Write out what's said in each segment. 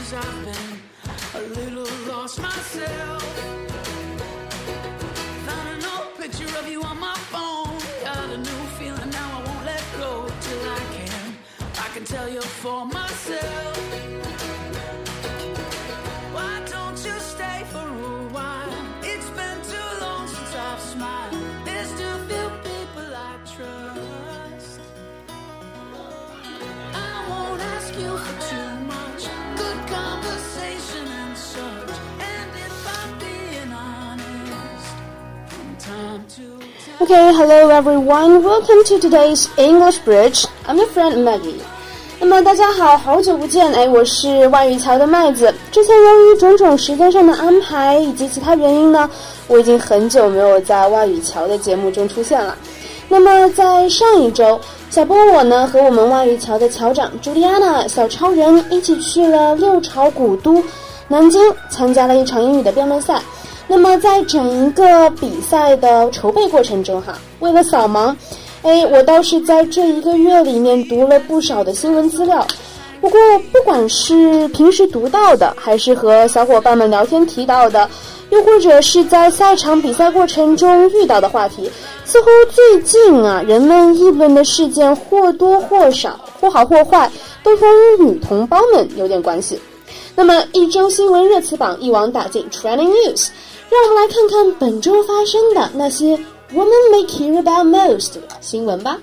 cause I've been a little lost myself. Found an old picture of you on my phone. Got a new feeling now I won't let go till I can. I can tell you for myself. Okay, hello everyone. Welcome to today's English Bridge. I'm your friend Maggie. 那么大家好，好久不见，哎，我是外语桥的麦子。之前由于种种时间上的安排以及其他原因呢，我已经很久没有在外语桥的节目中出现了。那么在上一周，小波我呢和我们外语桥的桥长朱莉安娜小超人一起去了六朝古都南京，参加了一场英语的辩论赛。那么在整个比赛的筹备过程中，哈，为了扫盲，哎，我倒是在这一个月里面读了不少的新闻资料。不过，不管是平时读到的，还是和小伙伴们聊天提到的，又或者是在赛场比赛过程中遇到的话题，似乎最近啊，人们议论的事件或多或少、或好或坏，都和女同胞们有点关系。那么，一周新闻热词榜一网打尽 Trending News，让我们来看看本周发生的那些 Women May Care About Most 的新闻吧。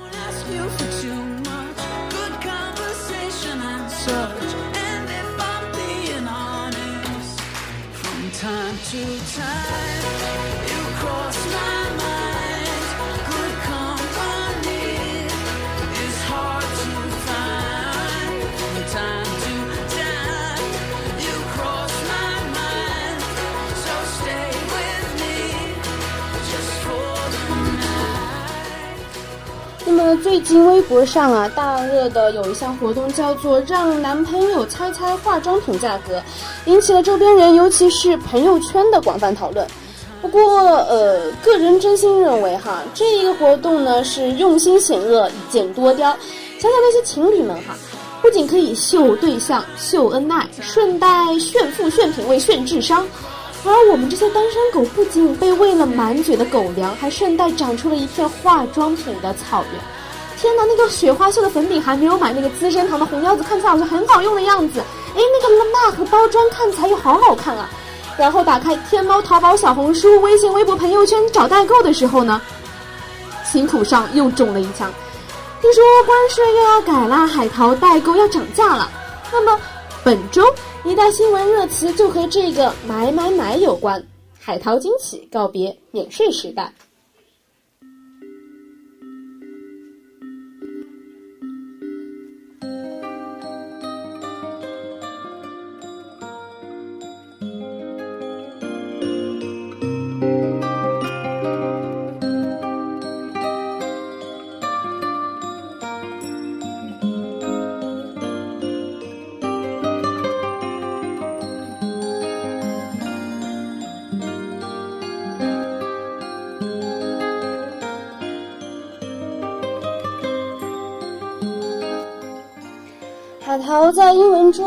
won't ask you 最近微博上啊，大热的有一项活动叫做“让男朋友猜猜化妆品价格”，引起了周边人，尤其是朋友圈的广泛讨论。不过，呃，个人真心认为哈，这一个活动呢是用心险恶，以箭多雕。想想那些情侣们哈，不仅可以秀对象、秀恩爱，顺带炫富、炫品味、炫智商。而我们这些单身狗不仅被喂了满嘴的狗粮，还顺带长出了一片化妆品的草原。天哪，那个雪花秀的粉饼还没有买，那个资生堂的红腰子看起来好像很好用的样子。哎，那个蜡和包装看起来又好好看啊。然后打开天猫、淘宝、小红书、微信、微博、朋友圈找代购的时候呢，心口上又中了一枪。听说关税又要改啦，海淘代购要涨价了。那么本周一大新闻热词就和这个买买买有关，海淘惊喜告别免税时代。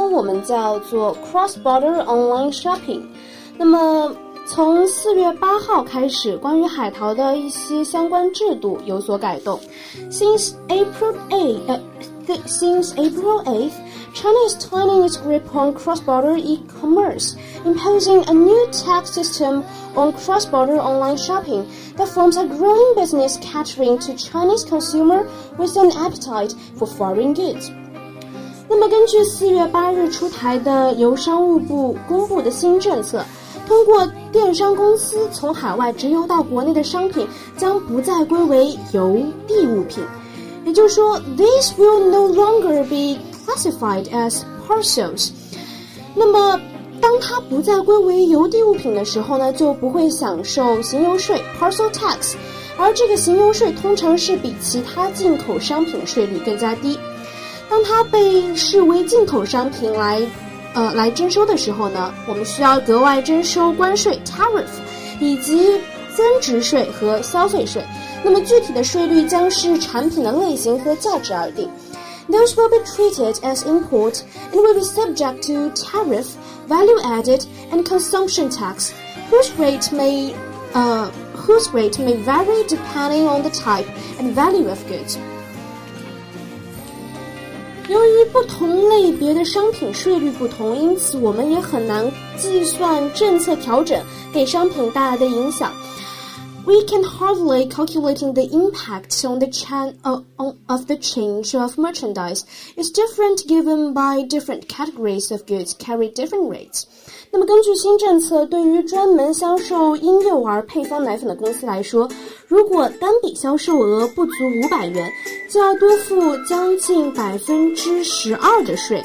我们叫做 cross-border online shopping。那么从四月八号开始，关于海淘的一些相关制度有所改动。Since April 8, 呃 th- since April 8th, China is tightening its grip on cross-border e-commerce, imposing a new tax system on cross-border online shopping that forms a growing business catering to Chinese consumer with an appetite for foreign goods. 那么，根据四月八日出台的由商务部公布的新政策，通过电商公司从海外直邮到国内的商品将不再归为邮递物品，也就是说，this will no longer be classified as parcels。那么，当它不再归为邮递物品的时候呢，就不会享受行邮税 （parcel tax），而这个行邮税通常是比其他进口商品税率更加低。当它被视为进口商品来，呃，来征收的时候呢，我们需要格外征收关税 （tariff） 以及增值税和消费税。那么具体的税率将视产品的类型和价值而定。 those will be treated as import and will be subject to tariff, value added, and consumption tax, whose rate may uh, whose rate may vary depending on the type and value of goods. 由于不同类别的商品税率不同，因此我们也很难计算政策调整给商品带来的影响。we can hardly calculating the impact on the chan uh, on, of the change of merchandise is different given by different categories of goods carry different rates. 那么，根据新政策，对于专门销售婴幼儿配方奶粉的公司来说，如果单笔销售额不足五百元，就要多付将近百分之十二的税。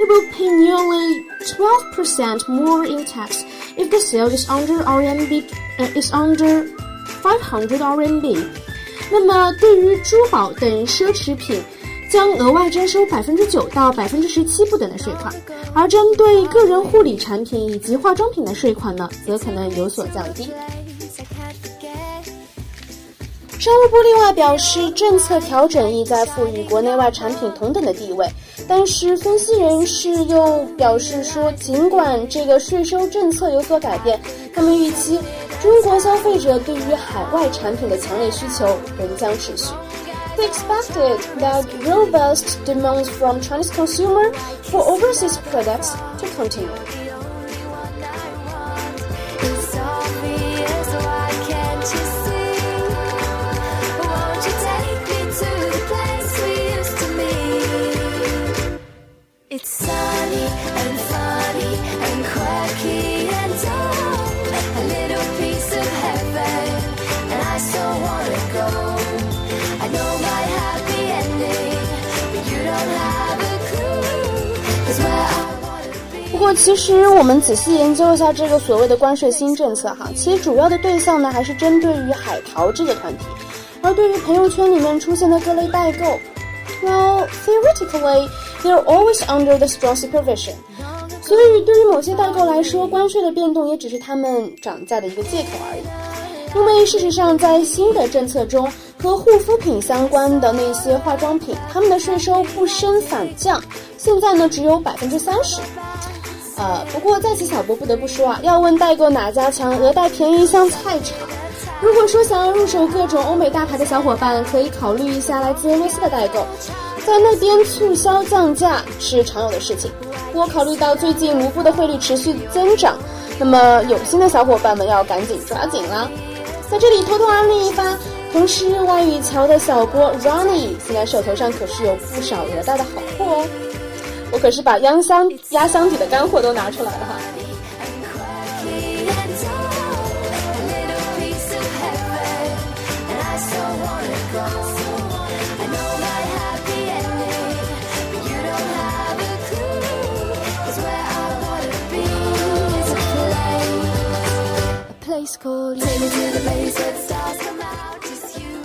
It will pay nearly 12% more in tax if the sale is under RMB uh, is under 500 RMB。那么，对于珠宝等奢侈品，将额外征收百分之九到百分之十七不等的税款；而针对个人护理产品以及化妆品的税款呢，则可能有所降低。商务部另外表示，政策调整意在赋予国内外产品同等的地位。但是，分析人士又表示说，尽管这个税收政策有所改变，他们预期中国消费者对于海外产品的强烈需求仍将持续。They expected that robust demand from Chinese consumer for overseas products to continue. It's obvious, why can't you 其实我们仔细研究一下这个所谓的关税新政策哈，其实主要的对象呢还是针对于海淘这个团体，而对于朋友圈里面出现的各类代购，Well, theoretically, they are always under the strong supervision. 所以，对于某些代购来说，关税的变动也只是他们涨价的一个借口而已。因为事实上，在新的政策中，和护肤品相关的那些化妆品，他们的税收不升反降，现在呢只有百分之三十。呃，不过在此小波不得不说啊，要问代购哪家强，鹅代便宜像菜场。如果说想要入手各种欧美大牌的小伙伴，可以考虑一下来自俄罗斯的代购，在那边促销降价是常有的事情。不过考虑到最近卢布的汇率持续增长，那么有心的小伙伴们要赶紧抓紧啦！在这里偷偷安利一发，同时外语桥的小波 Ronnie 现在手头上可是有不少鹅代的好货哦。我可是把压箱压箱底的干货都拿出来了哈。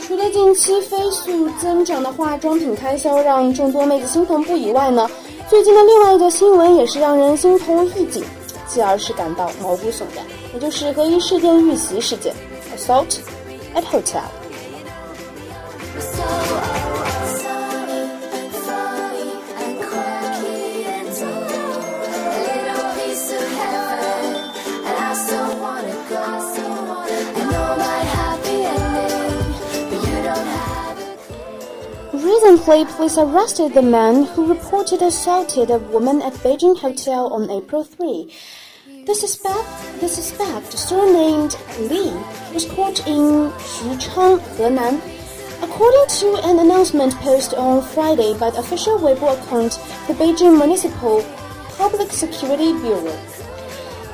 除了近期飞速增长的化妆品开销让众多妹子心疼不已外呢，最近的另外一个新闻也是让人心头一紧，继而是感到毛骨悚然，也就是隔一事件遇袭事件 （Assault at Hotel）。Recently, police arrested the man who reported assaulted a woman at Beijing hotel on April 3. The suspect, the suspect, surnamed Li, was caught in Xuchang, Henan. According to an announcement posted on Friday by the official Weibo account, the Beijing Municipal Public Security Bureau.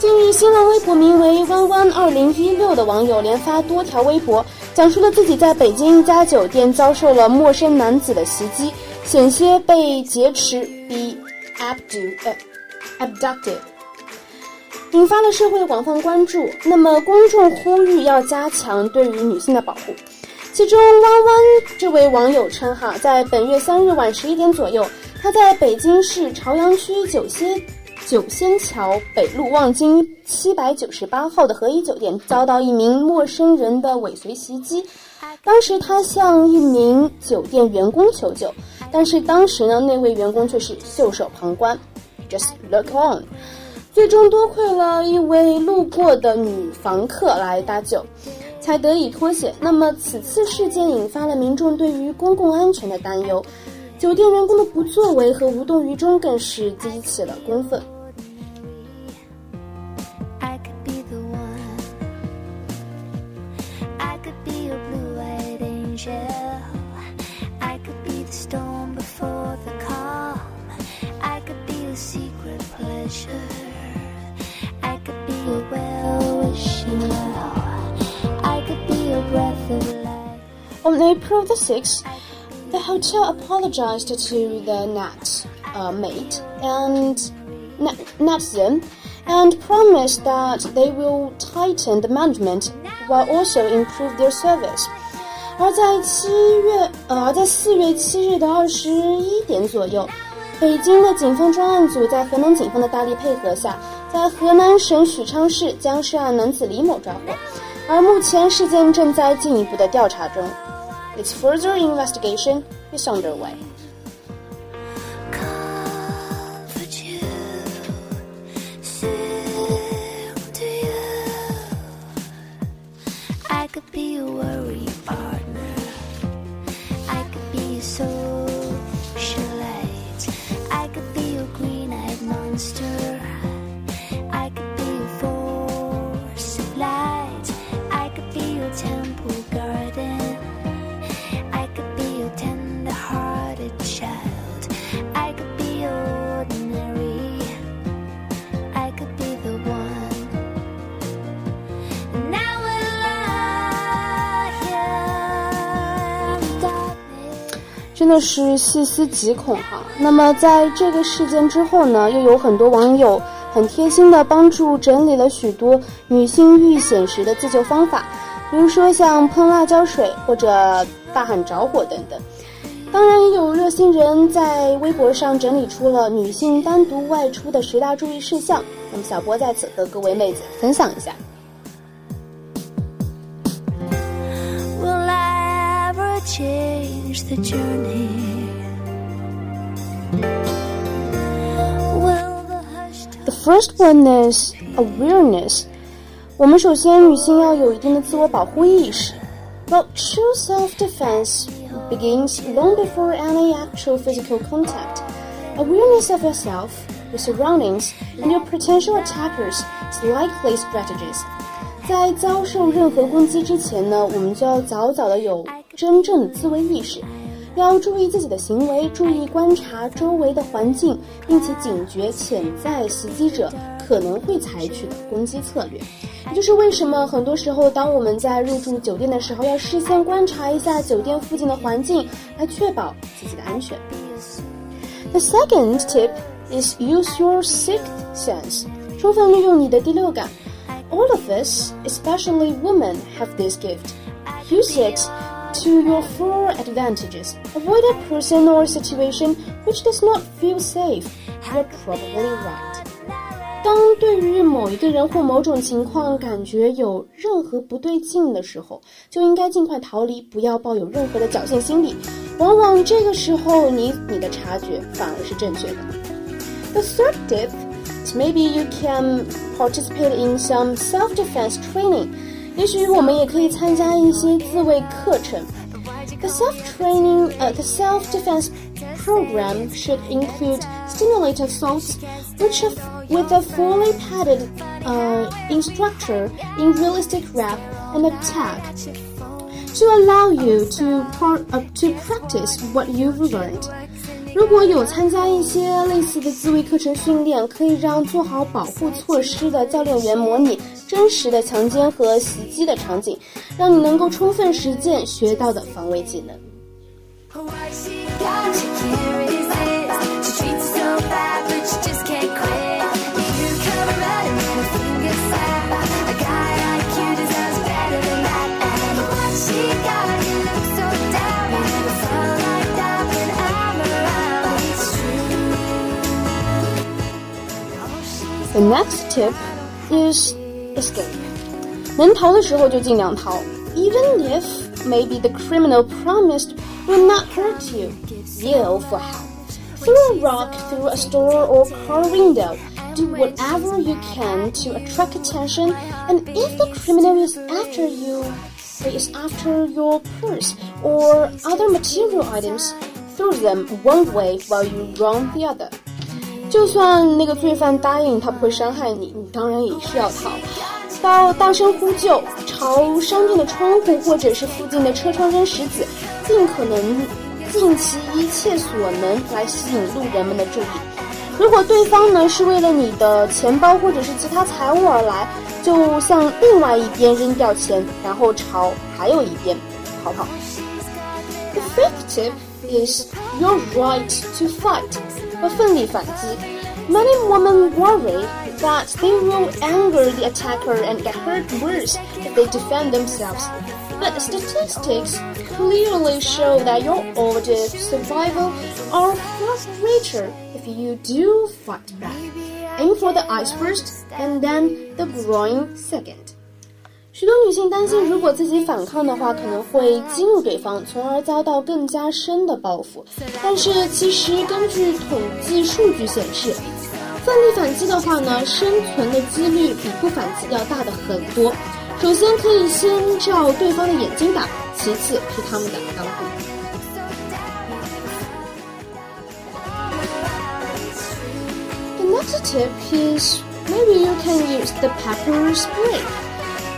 近日，新浪微博名为“弯弯二零一六”的网友连发多条微博，讲述了自己在北京一家酒店遭受了陌生男子的袭击，险些被劫持 be abdu 呃 abducted，引发了社会的广泛关注。那么，公众呼吁要加强对于女性的保护。其中，弯弯这位网友称，哈，在本月三日晚十一点左右，他在北京市朝阳区九仙九仙桥北路望京七百九十八号的和颐酒店遭到一名陌生人的尾随袭击。当时他向一名酒店员工求救，但是当时呢，那位员工却是袖手旁观，just look on。最终多亏了一位路过的女房客来搭救，才得以脱险。那么此次事件引发了民众对于公共安全的担忧，酒店员工的不作为和无动于衷更是激起了公愤。April the 6th, the hotel apologized to the Nat uh, mate and Nat, Natson and promised that they will tighten the management while also improve their service. 而在七月，呃，而在四月七日的二十一点左右，北京的警方专案组在河南警方的大力配合下，在河南省许昌市将涉案男子李某抓获，而目前事件正在进一步的调查中。 Its further investigation is underway. 的是细思极恐哈。那么在这个事件之后呢，又有很多网友很贴心的帮助整理了许多女性遇险时的自救方法，比如说像喷辣椒水或者大喊着火等等。当然，也有热心人在微博上整理出了女性单独外出的十大注意事项。那么小波在此和各位妹子分享一下。change the journey? Will the hushed The first one is awareness. 我们首先女性要有一定的自我保护意识。Well, true self-defense begins long before any actual physical contact. Awareness of yourself, your surroundings, and your potential attackers is likely strategies. 在遭受任何攻击之前呢，我们就要早早的有 真正的自卫意识，要注意自己的行为，注意观察周围的环境，并且警觉潜在袭击者可能会采取的攻击策略。也就是为什么很多时候，当我们在入住酒店的时候，要事先观察一下酒店附近的环境，来确保自己的安全。The second tip is use your sixth sense，充分利用你的第六感。All of us, especially women, have this gift. Use it to your full advantages. Avoid a person or situation which does not feel safe. You're probably right. 当对于某一个人或某种情况感觉有任何不对劲的时候，就应该尽快逃离，不要抱有任何的侥幸心理。往往这个时候，你你的察觉反而是正确的。The third tip is maybe you can participate in some self-defense training. 也许我们也可以参加一些自卫课程。The self-training, uh, the self-defense program should include stimulated thoughts, which have, with a fully padded uh, instructor in realistic rap and attack, to allow you to par- uh, to practice what you've learned. 如果有参加一些类似的自卫课程训练，可以让做好保护措施的教练员模拟真实的强奸和袭击的场景，让你能够充分实践学到的防卫技能。The next tip is escape. 能逃的时候就尽量逃，even if maybe the criminal promised will not hurt you. yell for help. Throw a rock through a store or car window. Do whatever you can to attract attention, and if the criminal is after you, is after your purse or other material items, throw them one way while you run the other. 就算那个罪犯答应他不会伤害你，你当然也是要逃。到大声呼救，朝商店的窗户或者是附近的车窗扔石子，尽可能尽其一切所能来吸引路人们的注意。如果对方呢是为了你的钱包或者是其他财物而来，就向另外一边扔掉钱，然后朝还有一边逃跑。The fifth tip is your right to fight，But 奋力反击, Many women worry that they will anger the attacker and get hurt worse if they defend themselves. But statistics clearly show that your odds of survival are much greater if you do fight back. Aim for the eyes first, and then the groin second. 许多女性担心，如果自己反抗的话，可能会激怒对方，从而遭到更加深的报复。但是，其实根据统计数据显示，奋力反击的话呢，生存的几率比不反击要大的很多。首先可以先照对方的眼睛打，其次是他们的裆部。The next tip is maybe you can use the pepper spray.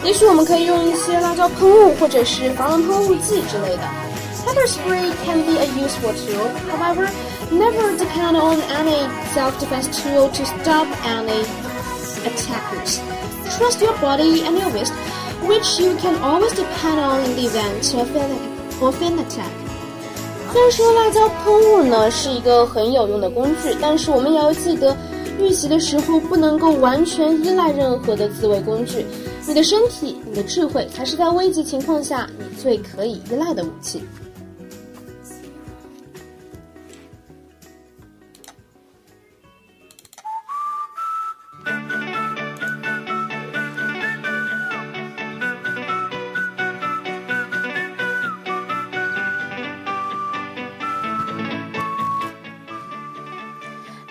也许我们可以用一些辣椒喷雾或者是防狼喷雾剂之类的。Pepper spray can be a useful tool. However, never depend on any self-defense tool to stop any attackers. Trust your body and your wrist, which you can always depend on in the event of an, of an attack. 虽然说辣椒喷雾呢是一个很有用的工具，但是我们也要记得，遇袭的时候不能够完全依赖任何的自卫工具。 你的身体、你的智慧才是在危急情况下你最可以依赖的武器。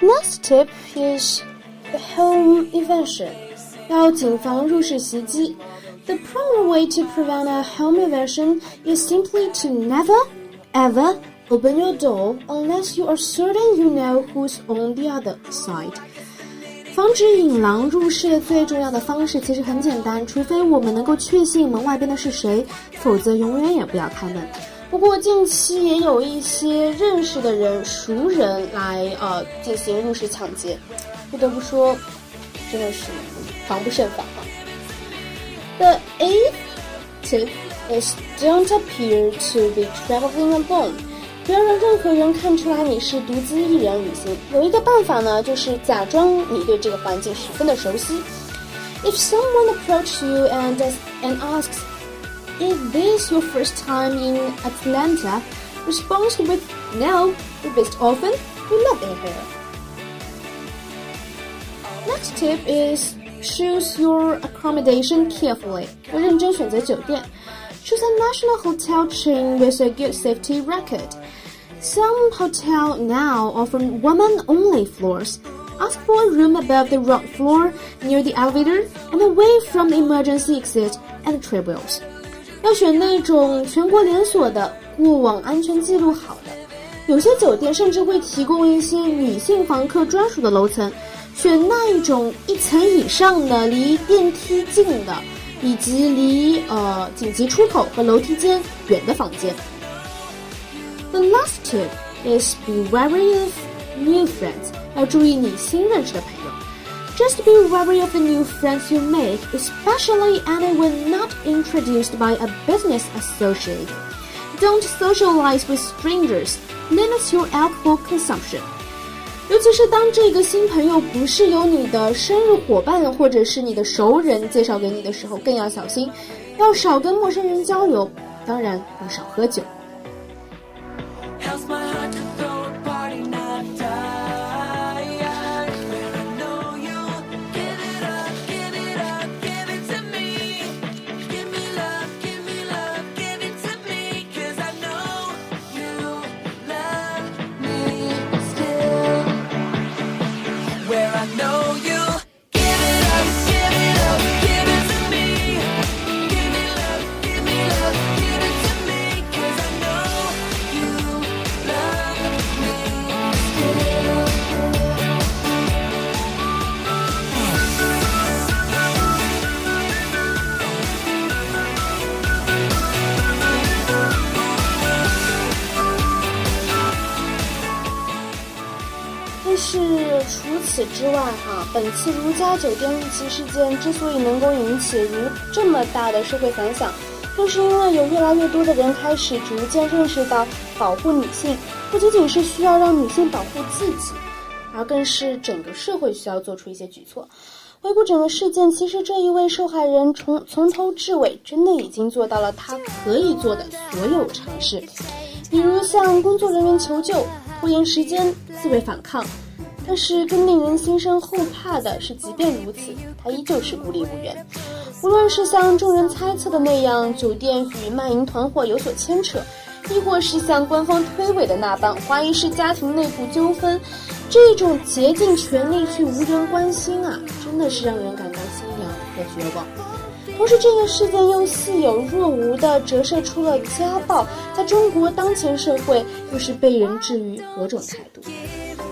Next tip is home evasion. 要谨防入室袭击。The primary way to prevent a home evasion is simply to never, ever open your door unless you are certain you know who's on the other side. 防止引狼入室最重要的方式其实很简单，除非我们能够确信门外边的是谁，否则永远也不要开门。不过近期也有一些认识的人、熟人来呃进行入室抢劫，不得不说，真的是防不胜防啊。The eighth tip is don't appear to be traveling alone. 不要让任何人看出来你是独自一人旅行。有一个办法呢，就是假装你对这个环境十分的熟悉。If someone approaches you and and asks, "Is this your first time in Atlanta?" respond with, "No, we visit often. We live in here." Next tip is choose your accommodation carefully. 要认真选择酒店。Choose a national hotel chain with a good safety record. Some hotels now offer women-only floors. Ask for a room above the ground floor, near the elevator, and away from the emergency exit and trailwheels. 要选那种全国连锁的、过往安全记录好的。有些酒店甚至会提供一些女性房客专属的楼层， 选那一种一层以上的、离电梯近的，以及离呃紧急出口和楼梯间远的房间。The last tip is be wary of new friends. 要注意你新认识的朋友。Just be wary of the new friends you make, especially anyone not introduced by a business associate. Don't socialize with strangers. Limit your alcohol consumption. 尤其是当这个新朋友不是由你的生日伙伴或者是你的熟人介绍给你的时候，更要小心，要少跟陌生人交流，当然要少喝酒。此之外，哈，本次如家酒店遇袭事件之所以能够引起如这么大的社会反响，就是因为有越来越多的人开始逐渐认识到，保护女性不仅仅是需要让女性保护自己，而更是整个社会需要做出一些举措。回顾整个事件，其实这一位受害人从从头至尾真的已经做到了他可以做的所有尝试，比如向工作人员求救、拖延时间、自卫反抗。但是更令人心生后怕的是，即便如此，他依旧是孤立无援。无论是像众人猜测的那样，酒店与卖淫团伙有所牵扯，亦或是像官方推诿的那般，怀疑是家庭内部纠纷，这种竭尽全力却无人关心啊，真的是让人感到心凉和绝望。同时，这个事件又似有若无地折射出了家暴在中国当前社会又是被人置于何种态度。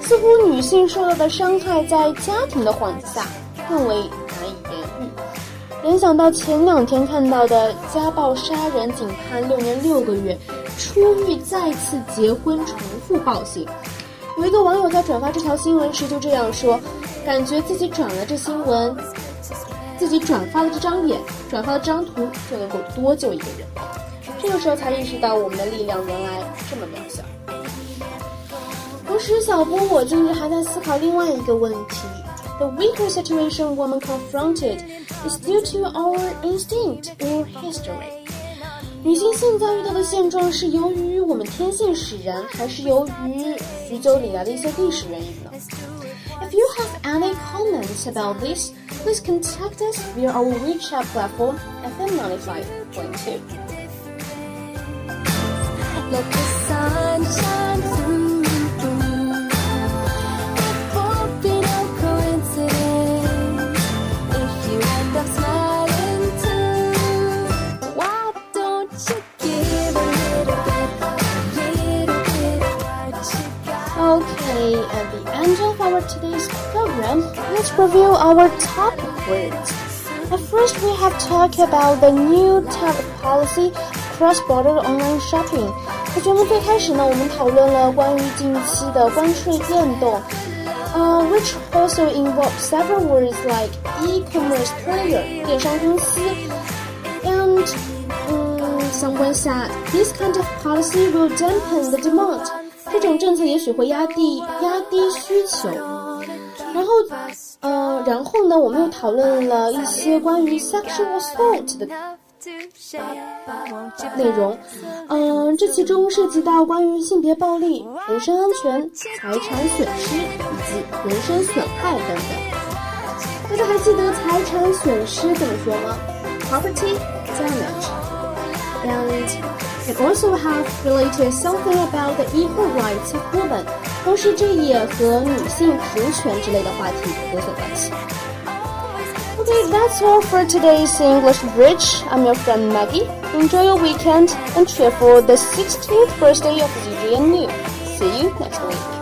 似乎女性受到的伤害在家庭的幌子下更为难以言喻。联想到前两天看到的家暴杀人仅判六年六个月，出狱再次结婚重复暴行。有一个网友在转发这条新闻时就这样说：“感觉自己转了这新闻，自己转发了这张脸，转发了这张图就能够多救一个人。”这个时候才意识到我们的力量原来这么渺小。同时，小波我近日还在思考另外一个问题：The weaker situation woman confronted is due to our instinct or history。女性现在遇到的现状是由于我们天性使然，还是由于许久以来的一些历史原因呢？If you have any comments about this, please contact us via our WeChat platform FM95.2. Let the sun shine through. today's program, let's review our topic words. At first, we have talked about the new tariff policy, cross-border online shopping. 在节目最开始呢，我们讨论了关于近期的关税变动，呃、w h i c h also involve several words like e-commerce player 电商公司，and 嗯，someone said this kind of policy will dampen the demand. 这种政策也许会压低压低需求。然后，呃，然后呢，我们又讨论了一些关于 sexual assault 的内容。嗯、这其中涉及到关于性别暴力、人身安全、财产损失以及人身损害等等。大家还记得财产损失怎么说吗？Property damage. And it also have related something about the equal rights of women. 同时，这也和女性平权之类的话题有所关系。Okay, that's all for today's English Bridge. I'm your friend Maggie. Enjoy your weekend and cheer for the 16th birthday of Zizi and New. See you next week.